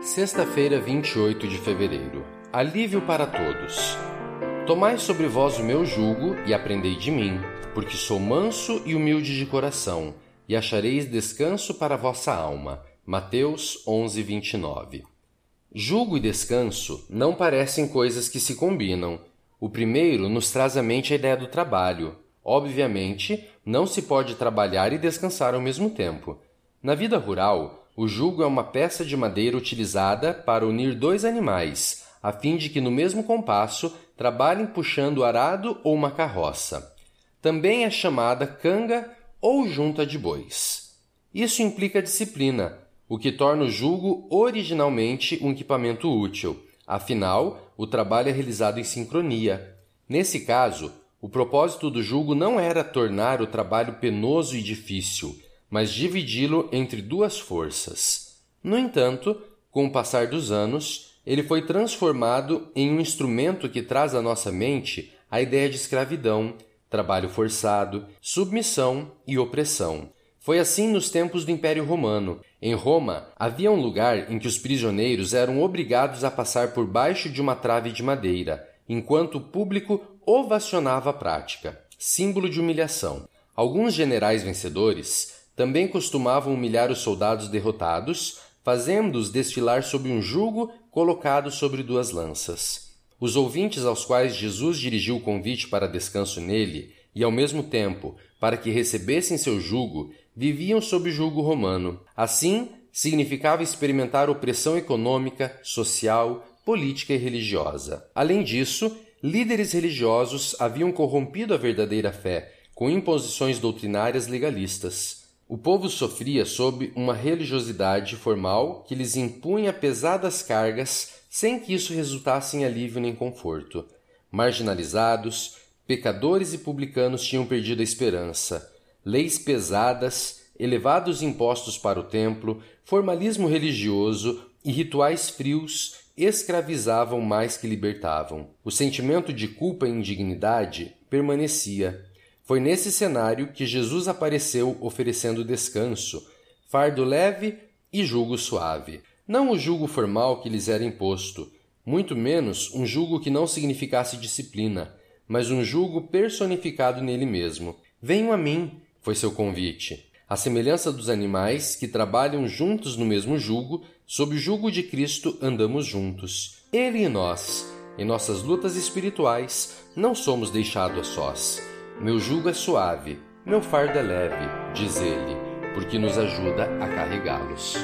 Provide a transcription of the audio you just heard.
Sexta-feira, 28 de fevereiro. Alívio para todos. Tomai sobre vós o meu jugo e aprendei de mim, porque sou manso e humilde de coração, e achareis descanso para a vossa alma. Mateus 11, 29. Jugo e descanso não parecem coisas que se combinam. O primeiro nos traz à mente a ideia do trabalho. Obviamente, não se pode trabalhar e descansar ao mesmo tempo. Na vida rural, o jugo é uma peça de madeira utilizada para unir dois animais, a fim de que no mesmo compasso trabalhem puxando arado ou uma carroça. Também é chamada canga ou junta de bois. Isso implica disciplina, o que torna o jugo originalmente um equipamento útil. Afinal, o trabalho é realizado em sincronia. Nesse caso, o propósito do jugo não era tornar o trabalho penoso e difícil, mas dividi-lo entre duas forças. No entanto, com o passar dos anos, ele foi transformado em um instrumento que traz à nossa mente a ideia de escravidão, trabalho forçado, submissão e opressão. Foi assim nos tempos do Império Romano. Em Roma, havia um lugar em que os prisioneiros eram obrigados a passar por baixo de uma trave de madeira, enquanto o público ovacionava a prática, símbolo de humilhação. Alguns generais vencedores também costumavam humilhar os soldados derrotados, fazendo-os desfilar sob um jugo colocado sobre duas lanças. Os ouvintes aos quais Jesus dirigiu o convite para descanso nele, e ao mesmo tempo para que recebessem seu jugo, viviam sob jugo romano. Assim, significava experimentar opressão econômica, social, política e religiosa. Além disso, líderes religiosos haviam corrompido a verdadeira fé com imposições doutrinárias legalistas. O povo sofria sob uma religiosidade formal que lhes impunha pesadas cargas sem que isso resultasse em alívio nem conforto. Marginalizados, pecadores e publicanos tinham perdido a esperança. Leis pesadas, elevados impostos para o templo, formalismo religioso e rituais frios escravizavam mais que libertavam. O sentimento de culpa e indignidade permanecia, foi nesse cenário que Jesus apareceu oferecendo descanso, fardo leve e jugo suave. Não o jugo formal que lhes era imposto, muito menos um jugo que não significasse disciplina, mas um jugo personificado nele mesmo. Venham a mim, foi seu convite. A semelhança dos animais que trabalham juntos no mesmo jugo, sob o jugo de Cristo andamos juntos. Ele e nós, em nossas lutas espirituais, não somos deixados a sós. Meu jugo é suave, meu fardo é leve, diz ele, porque nos ajuda a carregá-los.